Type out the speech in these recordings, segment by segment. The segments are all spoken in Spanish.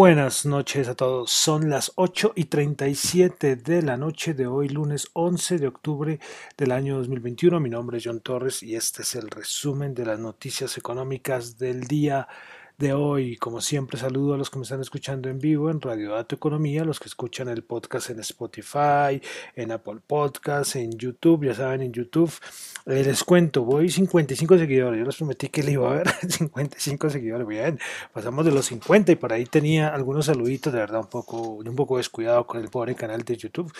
Buenas noches a todos. Son las 8 y 37 de la noche de hoy, lunes 11 de octubre del año 2021. Mi nombre es John Torres y este es el resumen de las noticias económicas del día de hoy. Como siempre, saludo a los que me están escuchando en vivo en Radio Dato Economía, los que escuchan el podcast en Spotify, en Apple Podcasts, en YouTube. Ya saben, en YouTube eh, les cuento, voy 55 seguidores. Yo les prometí que le iba a ver 55 seguidores. Bien, pasamos de los 50 y por ahí tenía algunos saluditos, de verdad, un poco, un poco descuidado con el pobre canal de YouTube.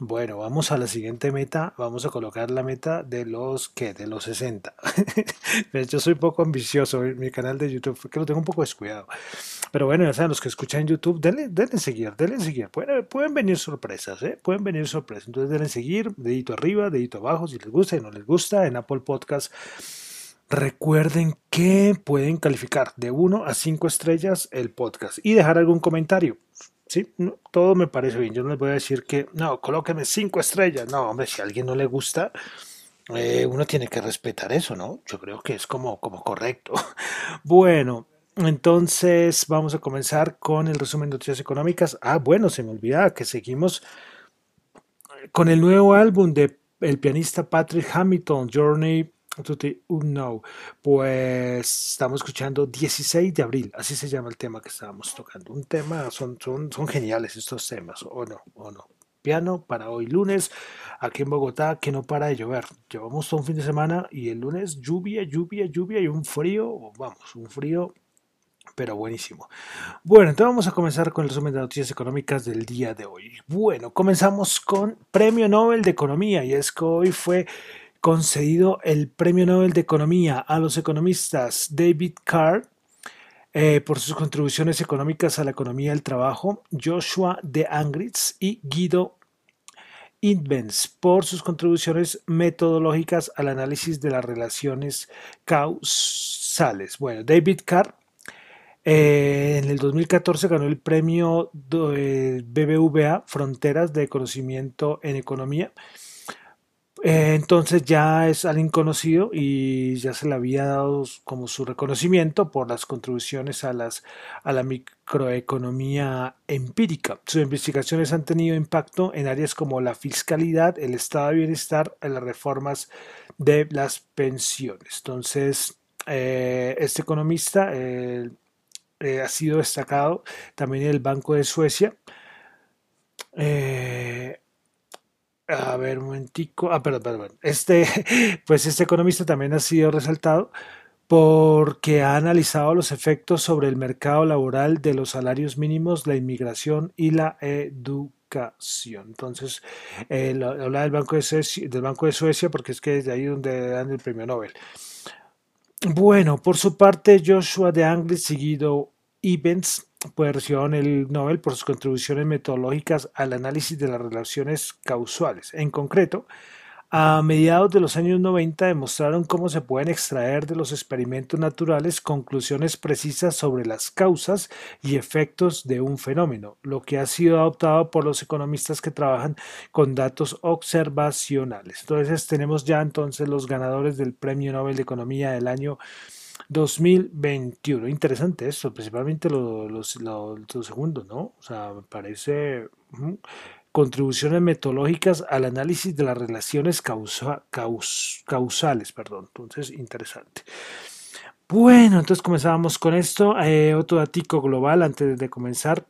Bueno, vamos a la siguiente meta. Vamos a colocar la meta de los que de los 60. Yo soy poco ambicioso mi canal de YouTube, porque lo tengo un poco descuidado. Pero bueno, ya los que escuchan YouTube, denle, seguir, denle seguir. Pueden, pueden venir sorpresas, ¿eh? Pueden venir sorpresas. Entonces denle seguir, dedito arriba, dedito abajo, si les gusta y no les gusta, en Apple Podcast. Recuerden que pueden calificar de 1 a 5 estrellas el podcast y dejar algún comentario. Sí, todo me parece bien. Yo no les voy a decir que, no, colóqueme cinco estrellas. No, hombre, si a alguien no le gusta, eh, uno tiene que respetar eso, ¿no? Yo creo que es como, como correcto. Bueno, entonces vamos a comenzar con el resumen de noticias económicas. Ah, bueno, se me olvidaba que seguimos con el nuevo álbum de pianista Patrick Hamilton, Journey no, pues estamos escuchando 16 de abril, así se llama el tema que estábamos tocando. Un tema, son, son, son geniales estos temas, o no, o no. Piano para hoy lunes, aquí en Bogotá, que no para de llover. Llevamos todo un fin de semana y el lunes lluvia, lluvia, lluvia y un frío, vamos, un frío pero buenísimo. Bueno, entonces vamos a comenzar con el resumen de noticias económicas del día de hoy. Bueno, comenzamos con Premio Nobel de Economía y es que hoy fue concedido el Premio Nobel de Economía a los economistas David Carr eh, por sus contribuciones económicas a la economía del trabajo, Joshua de Angritz y Guido Invens por sus contribuciones metodológicas al análisis de las relaciones causales. Bueno, David Carr eh, en el 2014 ganó el premio BBVA Fronteras de Conocimiento en Economía eh, entonces ya es alguien conocido y ya se le había dado como su reconocimiento por las contribuciones a, las, a la microeconomía empírica. Sus investigaciones han tenido impacto en áreas como la fiscalidad, el estado de bienestar, en las reformas de las pensiones. Entonces, eh, este economista eh, ha sido destacado también en el Banco de Suecia. A ver, un momentico. Ah, perdón, perdón. Este, pues este economista también ha sido resaltado porque ha analizado los efectos sobre el mercado laboral de los salarios mínimos, la inmigración y la educación. Entonces, eh, habla del Banco, de Suecia, del Banco de Suecia porque es que es de ahí donde dan el premio Nobel. Bueno, por su parte, Joshua de Anglis, seguido Evans, pues recibieron el Nobel por sus contribuciones metodológicas al análisis de las relaciones causales. En concreto, a mediados de los años 90 demostraron cómo se pueden extraer de los experimentos naturales conclusiones precisas sobre las causas y efectos de un fenómeno, lo que ha sido adoptado por los economistas que trabajan con datos observacionales. Entonces tenemos ya entonces los ganadores del Premio Nobel de Economía del año 2021. Interesante eso, principalmente los lo, lo, segundos, ¿no? O sea, me parece contribuciones metodológicas al análisis de las relaciones causales, perdón. Entonces, interesante. Bueno, entonces comenzamos con esto. Eh, otro dato global antes de comenzar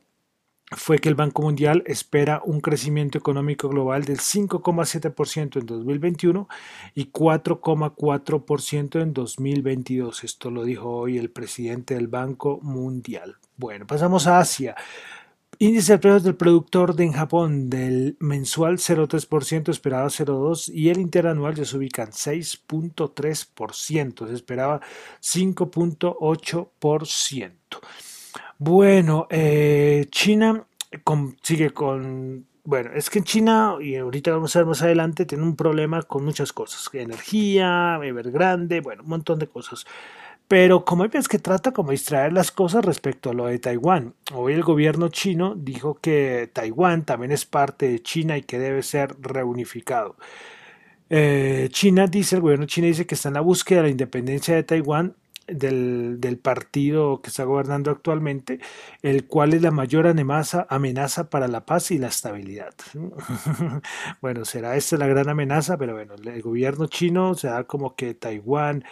fue que el Banco Mundial espera un crecimiento económico global del 5,7% en 2021 y 4,4% en 2022. Esto lo dijo hoy el presidente del Banco Mundial. Bueno, pasamos a Asia. Índice de precios del productor de en Japón del mensual 0,3%, esperaba 0,2% y el interanual ya se ubica en 6,3%, se esperaba 5,8%. Bueno, eh, China sigue con... Bueno, es que en China, y ahorita vamos a ver más adelante, tiene un problema con muchas cosas. Energía, grande, bueno, un montón de cosas. Pero como ves que trata como distraer las cosas respecto a lo de Taiwán. Hoy el gobierno chino dijo que Taiwán también es parte de China y que debe ser reunificado. Eh, China dice, el gobierno chino dice que está en la búsqueda de la independencia de Taiwán del, partido que está gobernando actualmente, el cual es la mayor amenaza, amenaza para la paz y la estabilidad. bueno, será esta la gran amenaza, pero bueno, el gobierno chino se da como que Taiwán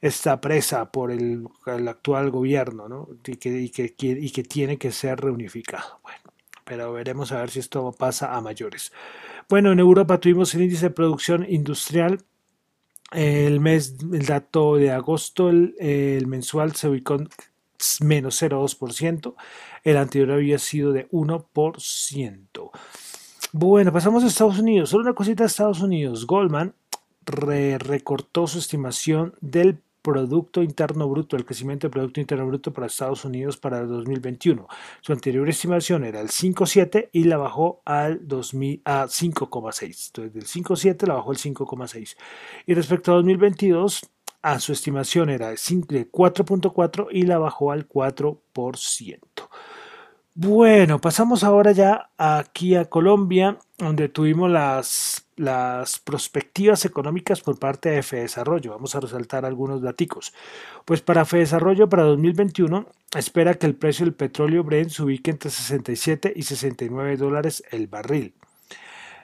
está presa por el, el actual gobierno ¿no? y, que, y, que, y que tiene que ser reunificado. Bueno, pero veremos a ver si esto pasa a mayores. Bueno, en Europa tuvimos el índice de producción industrial el mes, el dato de agosto, el, mensual se ubicó en menos 0,2%. El anterior había sido de 1%. Bueno, pasamos a Estados Unidos. Solo una cosita de Estados Unidos. Goldman re recortó su estimación del Producto Interno Bruto, el crecimiento del Producto Interno Bruto para Estados Unidos para el 2021. Su anterior estimación era el 5,7 y la bajó al 2000, a 5,6. Entonces, del 5,7 la bajó al 5,6. Y respecto a 2022, a su estimación era de 4,4 y la bajó al 4%. Bueno, pasamos ahora ya aquí a Colombia, donde tuvimos las las prospectivas económicas por parte de Desarrollo. Vamos a resaltar algunos datos. Pues para Desarrollo para 2021 espera que el precio del petróleo Brent se ubique entre 67 y 69 dólares el barril.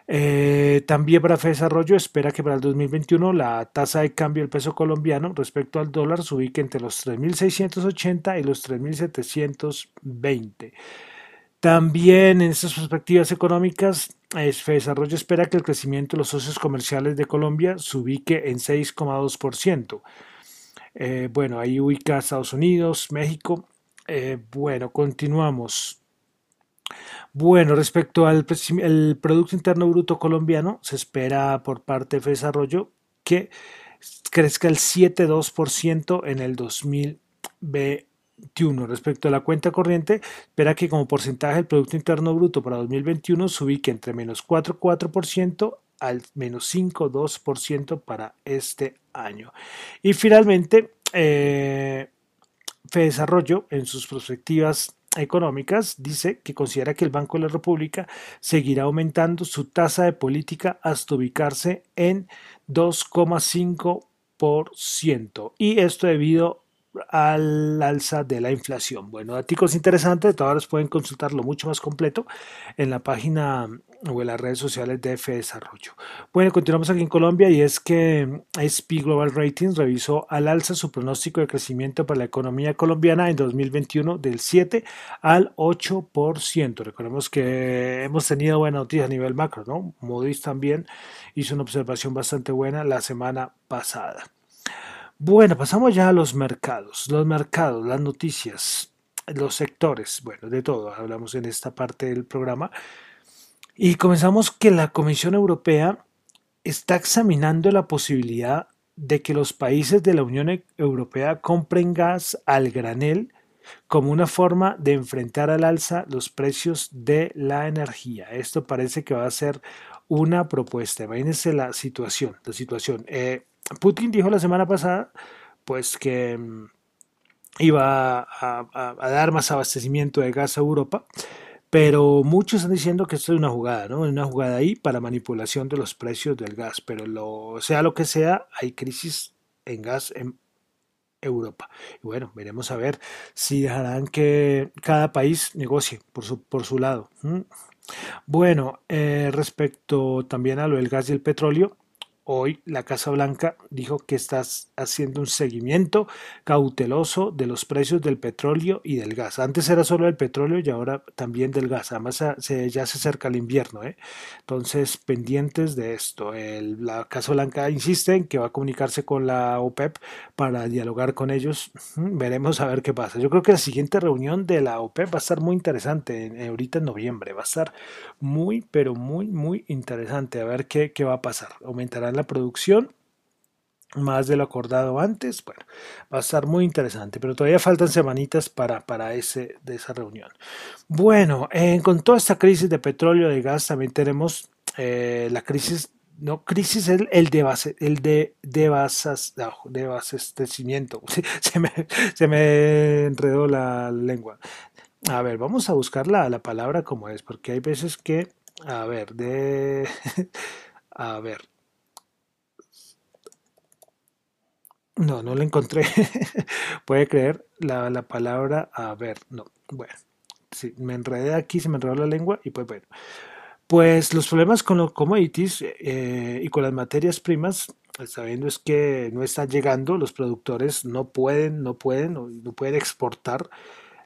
Eh, también para Desarrollo espera que para el 2021 la tasa de cambio del peso colombiano respecto al dólar se ubique entre los 3.680 y los 3.720. También en estas perspectivas económicas, Desarrollo espera que el crecimiento de los socios comerciales de Colombia se ubique en 6,2%. Eh, bueno, ahí ubica Estados Unidos, México. Eh, bueno, continuamos. Bueno, respecto al Producto Interno Bruto colombiano, se espera por parte de Desarrollo que crezca el 7,2% en el 2020 Respecto a la cuenta corriente, espera que como porcentaje del Producto Interno Bruto para 2021 se ubique entre menos 4,4% al menos 5,2% para este año. Y finalmente, eh, Desarrollo en sus perspectivas económicas dice que considera que el Banco de la República seguirá aumentando su tasa de política hasta ubicarse en 2,5% y esto debido al alza de la inflación. Bueno, datos interesantes, todos pueden consultarlo mucho más completo en la página o en las redes sociales de F Desarrollo. Bueno, continuamos aquí en Colombia y es que SP Global Ratings revisó al alza su pronóstico de crecimiento para la economía colombiana en 2021 del 7 al 8%. Recordemos que hemos tenido buena noticia a nivel macro, ¿no? Moody's también hizo una observación bastante buena la semana pasada. Bueno, pasamos ya a los mercados. Los mercados, las noticias, los sectores, bueno, de todo, hablamos en esta parte del programa. Y comenzamos que la Comisión Europea está examinando la posibilidad de que los países de la Unión Europea compren gas al granel como una forma de enfrentar al alza los precios de la energía. Esto parece que va a ser una propuesta. Imagínense la situación, la situación. Eh, Putin dijo la semana pasada pues que mm, iba a, dar más abastecimiento de gas a Europa, pero muchos están diciendo que esto es una jugada, ¿no? Una jugada ahí para manipulación de los precios del gas, pero lo, sea lo que sea, hay crisis en gas en Europa. Bueno, veremos a ver si dejarán que cada país negocie por su, por su lado. Bueno, eh, respecto también a lo del gas y el petróleo, Hoy la Casa Blanca dijo que está haciendo un seguimiento cauteloso de los precios del petróleo y del gas. Antes era solo el petróleo y ahora también del gas. Además ya se acerca el invierno. ¿eh? Entonces, pendientes de esto. la Casa Blanca insiste en que va a comunicarse con la OPEP para dialogar con ellos. Veremos a ver qué pasa. Yo creo que la siguiente reunión de la OPEP va a estar muy interesante. ahorita en noviembre. Va a estar muy, pero muy, muy interesante. A ver qué, qué va a pasar. Aumentarán la producción más de lo acordado antes. Bueno, va a estar muy interesante, pero todavía faltan semanitas para, para ese, de esa reunión. Bueno, con toda esta crisis de petróleo y de gas también tenemos eh, la crisis, no crisis, el, el de base, el de, de, basas, de abastecimiento. Se me, se me enredó la lengua. A ver, vamos a buscar la, la palabra como es, porque hay veces que, a ver, de, a ver, No, no la encontré. Puede creer la, la, palabra a ver. No, bueno. Sí, me enredé aquí, se me enredó la lengua y pues bueno. Pues los problemas con los commodities eh, y con las materias primas, pues, sabiendo es que no está llegando, los productores no pueden, no pueden, no pueden exportar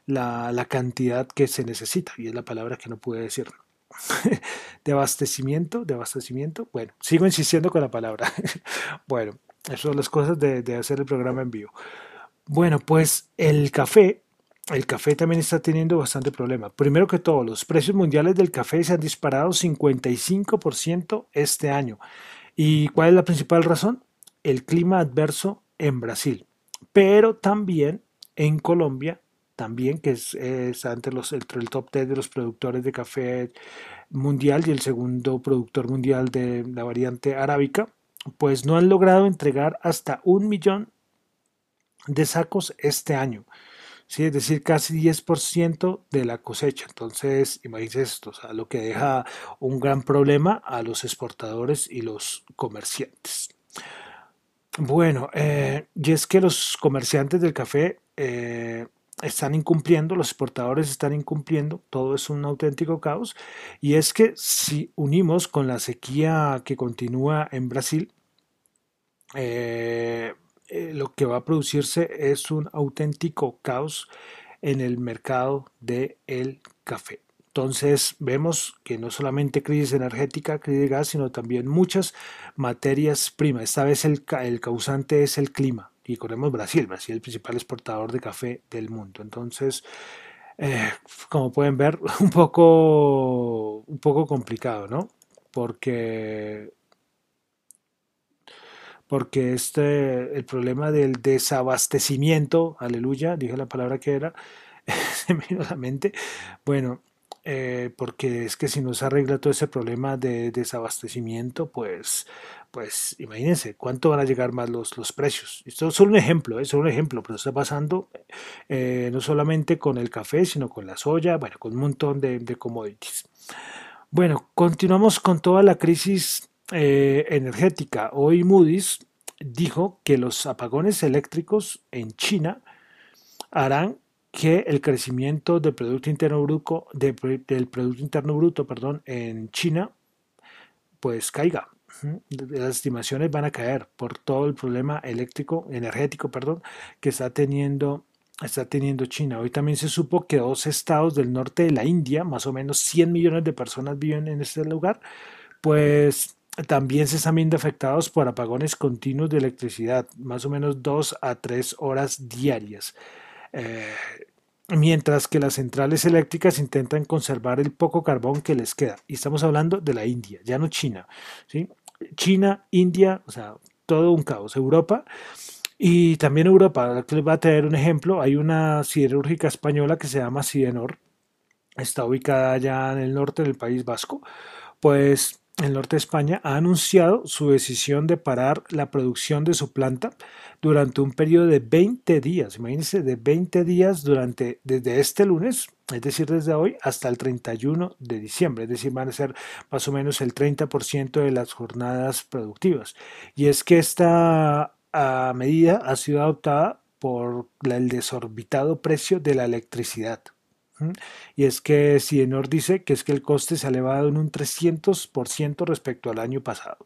la, la cantidad que se necesita, y es la palabra que no pude decir. de abastecimiento, de abastecimiento. Bueno, sigo insistiendo con la palabra. bueno, esas son las cosas de, de hacer el programa en vivo. Bueno, pues el café el café también está teniendo bastante problema. Primero que todo, los precios mundiales del café se han disparado 55% este año. ¿Y cuál es la principal razón? El clima adverso en Brasil, pero también en Colombia, también que es, entre, los, entre el top 10 de los productores de café mundial y el segundo productor mundial de la variante arábica, pues no han logrado entregar hasta un millón de sacos este año. ¿sí? es decir, casi 10% de la cosecha. Entonces, imagínense esto, lo que deja un gran problema a los exportadores y los comerciantes. Bueno, eh, y es que los comerciantes del café eh, están incumpliendo, los exportadores están incumpliendo, todo es un auténtico caos. Y es que si unimos con la sequía que continúa en Brasil, eh, eh, lo que va a producirse es un auténtico caos en el mercado del el café. Entonces vemos que no solamente crisis energética, crisis de gas, sino también muchas materias primas. Esta vez el causante es el clima. Y corremos Brasil, Brasil es el principal exportador de café del mundo. Entonces, eh, como pueden ver, un poco, un poco complicado, ¿no? Porque porque este, el problema del desabastecimiento, aleluya, dije la palabra que era, se me vino la mente, bueno, eh, porque es que si no se arregla todo ese problema de desabastecimiento, pues, pues imagínense cuánto van a llegar más los, los precios. Esto es solo un ejemplo, es ¿eh? solo un ejemplo, pero está pasando eh, no solamente con el café, sino con la soya, bueno, con un montón de, commodities. Bueno, continuamos con toda la crisis eh, energética. Hoy Moody's dijo que los apagones eléctricos en China harán que el crecimiento del Producto Interno Bruto, del Producto Interno Bruto perdón, en China pues caiga. Las estimaciones van a caer por todo el problema eléctrico, energético, perdón, que está teniendo, está teniendo China. Hoy también se supo que dos estados del norte de la India, más o menos 100 millones de personas viven en este lugar, pues también se están viendo afectados por apagones continuos de electricidad, más o menos dos a tres horas diarias. Eh, mientras que las centrales eléctricas intentan conservar el poco carbón que les queda. Y estamos hablando de la India, ya no China. ¿sí? China, India, o sea, todo un caos. Europa. Y también Europa, les va a tener un ejemplo, hay una siderúrgica española que se llama Sidenor, está ubicada allá en el norte del País Vasco, pues el norte de España, ha anunciado su decisión de parar la producción de su planta durante un periodo de 20 días. Imagínense, de 20 días durante, desde este lunes, es decir, desde hoy hasta el 31 de diciembre. Es decir, van a ser más o menos el 30% de las jornadas productivas. Y es que esta ah, medida ha sido adoptada por el desorbitado precio de la electricidad. Y es que Sidenor dice que es que el coste se ha elevado en un 300% respecto al año pasado.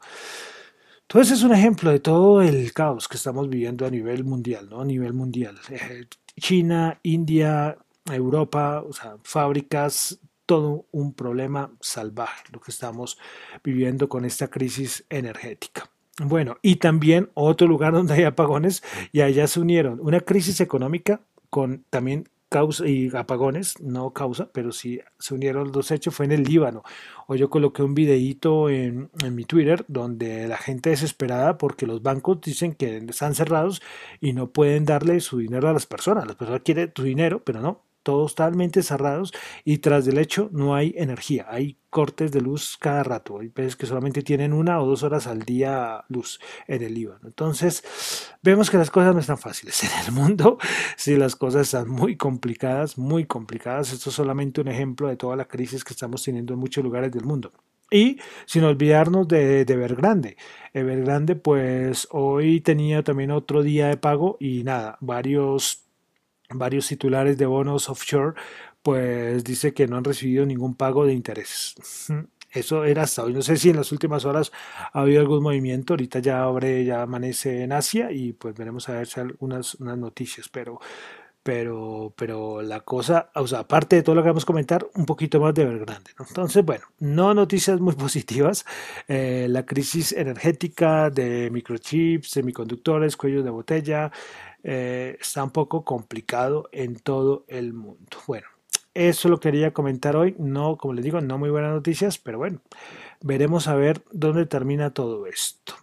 Entonces es un ejemplo de todo el caos que estamos viviendo a nivel mundial, ¿no? A nivel mundial. Eh, China, India, Europa, fábricas, todo un problema salvaje lo que estamos viviendo con esta crisis energética. Bueno, y también otro lugar donde hay apagones y allá se unieron una crisis económica con también causa y apagones, no causa, pero sí se unieron los dos hechos, fue en el Líbano. Hoy yo coloqué un videíto en, en, mi Twitter donde la gente desesperada porque los bancos dicen que están cerrados y no pueden darle su dinero a las personas. Las personas quieren tu dinero, pero no, totalmente cerrados y tras del hecho no hay energía, hay cortes de luz cada rato, hay veces que solamente tienen una o dos horas al día luz en el Líbano. Entonces vemos que las cosas no están fáciles en el mundo, si las cosas están muy complicadas, muy complicadas, esto es solamente un ejemplo de toda la crisis que estamos teniendo en muchos lugares del mundo. Y sin olvidarnos de, de Evergrande. Evergrande, pues hoy tenía también otro día de pago y nada, varios, varios titulares de bonos offshore, pues dice que no han recibido ningún pago de intereses. Eso era hasta hoy. No sé si en las últimas horas ha habido algún movimiento. Ahorita ya abre, ya amanece en Asia y pues veremos a ver si algunas unas noticias. Pero pero, pero la cosa, o sea, aparte de todo lo que vamos a comentar, un poquito más de Evergrande. ¿no? Entonces, bueno, no noticias muy positivas. Eh, la crisis energética de microchips, semiconductores, cuellos de botella, eh, está un poco complicado en todo el mundo. Bueno, eso lo quería comentar hoy. No, como les digo, no muy buenas noticias, pero bueno, veremos a ver dónde termina todo esto.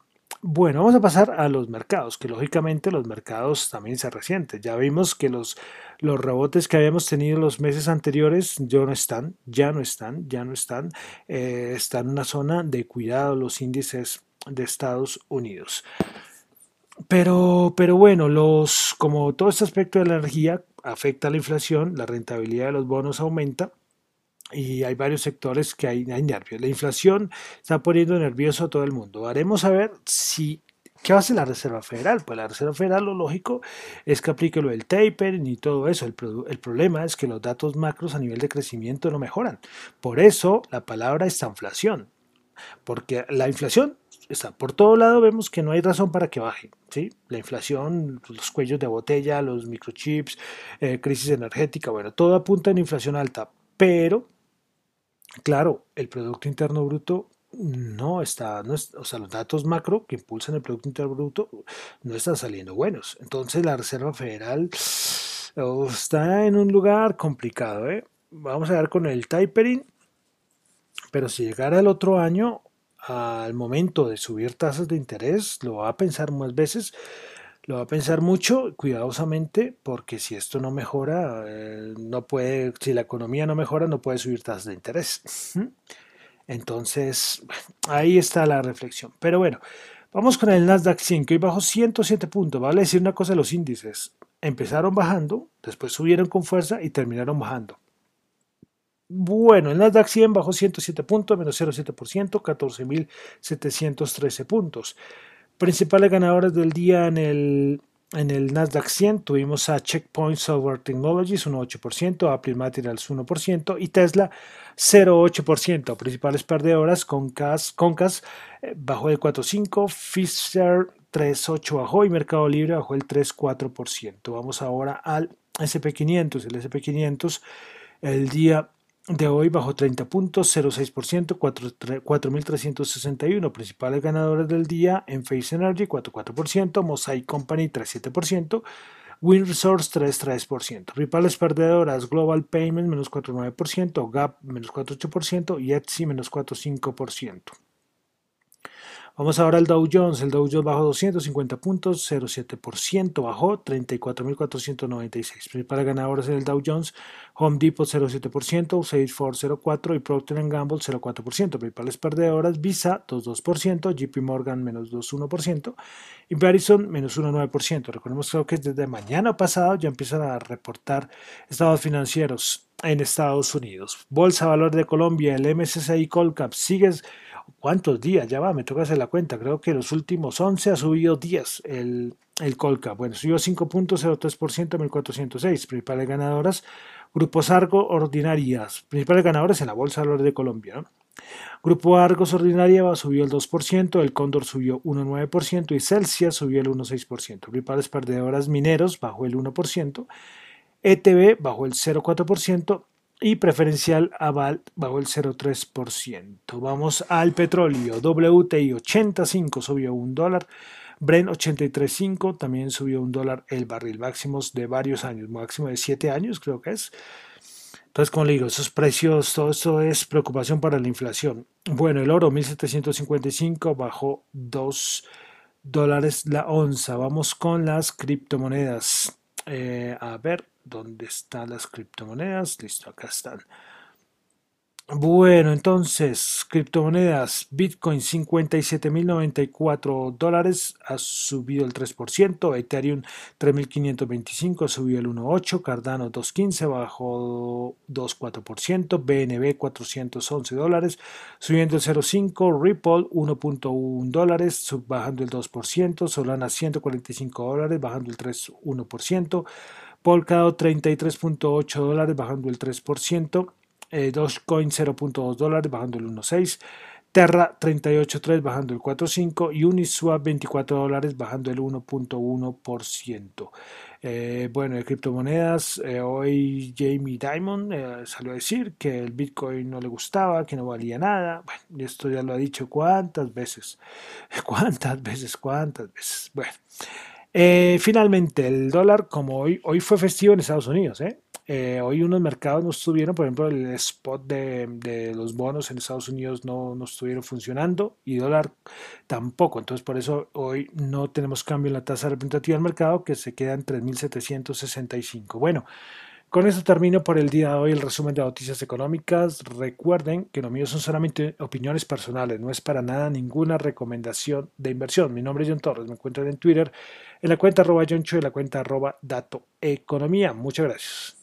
Bueno, vamos a pasar a los mercados, que lógicamente los mercados también se resienten. Ya vimos que los, los rebotes que habíamos tenido los meses anteriores ya no están, ya no están, ya no están. Eh, están en una zona de cuidado los índices de Estados Unidos. Pero, pero bueno, los, como todo este aspecto de la energía afecta a la inflación, la rentabilidad de los bonos aumenta y hay varios sectores que hay, nervios. La inflación está poniendo nervioso a todo el mundo. Haremos a ver si ¿Qué hace la Reserva Federal? Pues la Reserva Federal lo lógico es que aplique lo del tapering y todo eso. El, el, problema es que los datos macros a nivel de crecimiento no mejoran. Por eso la palabra es inflación. Porque la inflación está por todo lado, vemos que no hay razón para que baje. ¿sí? La inflación, los cuellos de botella, los microchips, eh, crisis energética, bueno, todo apunta en inflación alta. Pero Claro, el Producto Interno Bruto no está, no o sea, los datos macro que impulsan el Producto Interno Bruto no están saliendo buenos. Entonces la Reserva Federal oh, está en un lugar complicado. ¿eh? Vamos a ver con el tapering, pero si llegara el otro año, al momento de subir tasas de interés, lo va a pensar más veces lo va a pensar mucho, cuidadosamente, porque si esto no mejora, eh, no puede, si la economía no mejora, no puede subir tasas de interés. Entonces, ahí está la reflexión. Pero bueno, vamos con el Nasdaq 100, que hoy bajó 107 puntos. Vale decir una cosa de los índices. Empezaron bajando, después subieron con fuerza y terminaron bajando. Bueno, el Nasdaq 100 bajó 107 puntos, menos 0,7%, 14.713 puntos. Principales ganadores del día en el, en el Nasdaq 100 tuvimos a Checkpoint Software Technologies un 8%, Apple Materials 1% y Tesla 0,8%. Principales perdedoras, Concas, Concas eh, bajó el 4,5%, Fisher 3,8% bajó y Mercado Libre bajó el 3,4%. Vamos ahora al SP500. El SP500 el día de hoy bajó 30 puntos, 0,6%, 4.361. Principales ganadores del día en Face Energy, 4,4%, Mosaic Company, 3,7%, Wind Resource, 3,3%. Ripales perdedoras, Global Payment, menos 4,9%, Gap, menos 4,8% y Etsy, menos 4,5%. Vamos ahora al Dow Jones. El Dow Jones bajó 250 puntos, 0,7%, bajó 34.496. Principales ganadores en el Dow Jones, Home Depot 0,7%, Salesforce 0,4% y Procter Gamble 0,4%. Principales perdedoras, Visa 2,2%, JP Morgan menos 2,1% y Verizon menos 1,9%. Recordemos que desde mañana pasado ya empiezan a reportar estados financieros en Estados Unidos. Bolsa Valor de Colombia, el MSCI Colcap sigue ¿Cuántos días? Ya va, me toca hacer la cuenta. Creo que los últimos 11 ha subido 10 el, el Colca. Bueno, subió 5.03% a 1.406. Principales ganadoras, Grupos Argo Ordinarias. Principales ganadores en la Bolsa de de Colombia. Grupo Argos Ordinaria subió el 2%, el Cóndor subió 1,9% y Celsius subió el 1,6%. Principales perdedoras mineros bajó el 1%, ETB bajó el 0,4% y preferencial aval bajo el 0,3%. Vamos al petróleo. WTI 85 subió un dólar. Brent 83.5 también subió un dólar el barril. Máximos de varios años, máximo de 7 años creo que es. Entonces, como le digo, esos precios, todo esto es preocupación para la inflación. Bueno, el oro 1755 bajó 2 dólares la onza. Vamos con las criptomonedas. Eh, a ver, ¿Dónde están las criptomonedas? Listo, acá están. Bueno, entonces, criptomonedas, Bitcoin 57.094 dólares, ha subido el 3%, Ethereum 3.525, subió el 1.8%, Cardano 2.15, bajó 2.4%, BNB 411 dólares, subiendo el 0.5%, Ripple 1.1 dólares, bajando el 2%, Solana 145 dólares, bajando el 3.1%, Polkadot 33.8 dólares, bajando el 3%, eh, Dogecoin 0.2 dólares bajando el 1.6, Terra 38.3 bajando el 4.5 y Uniswap 24 dólares bajando el 1.1%. Eh, bueno, de criptomonedas, eh, hoy Jamie Dimon eh, salió a decir que el Bitcoin no le gustaba, que no valía nada. Bueno, esto ya lo ha dicho cuántas veces, cuántas veces, cuántas veces. Bueno, finalmente el dólar, como hoy, hoy fue festivo en Estados Unidos, ¿eh? Eh, hoy unos mercados no estuvieron, por ejemplo, el spot de, los bonos en Estados Unidos no, no, estuvieron funcionando y dólar tampoco. Entonces, por eso hoy no tenemos cambio en la tasa representativa del mercado que se queda en 3.765. Bueno, con esto termino por el día de hoy el resumen de noticias económicas. Recuerden que lo mío son solamente opiniones personales, no es para nada ninguna recomendación de inversión. Mi nombre es John Torres, me encuentran en Twitter en la cuenta arroba John y en la cuenta arroba Dato Economía. Muchas gracias.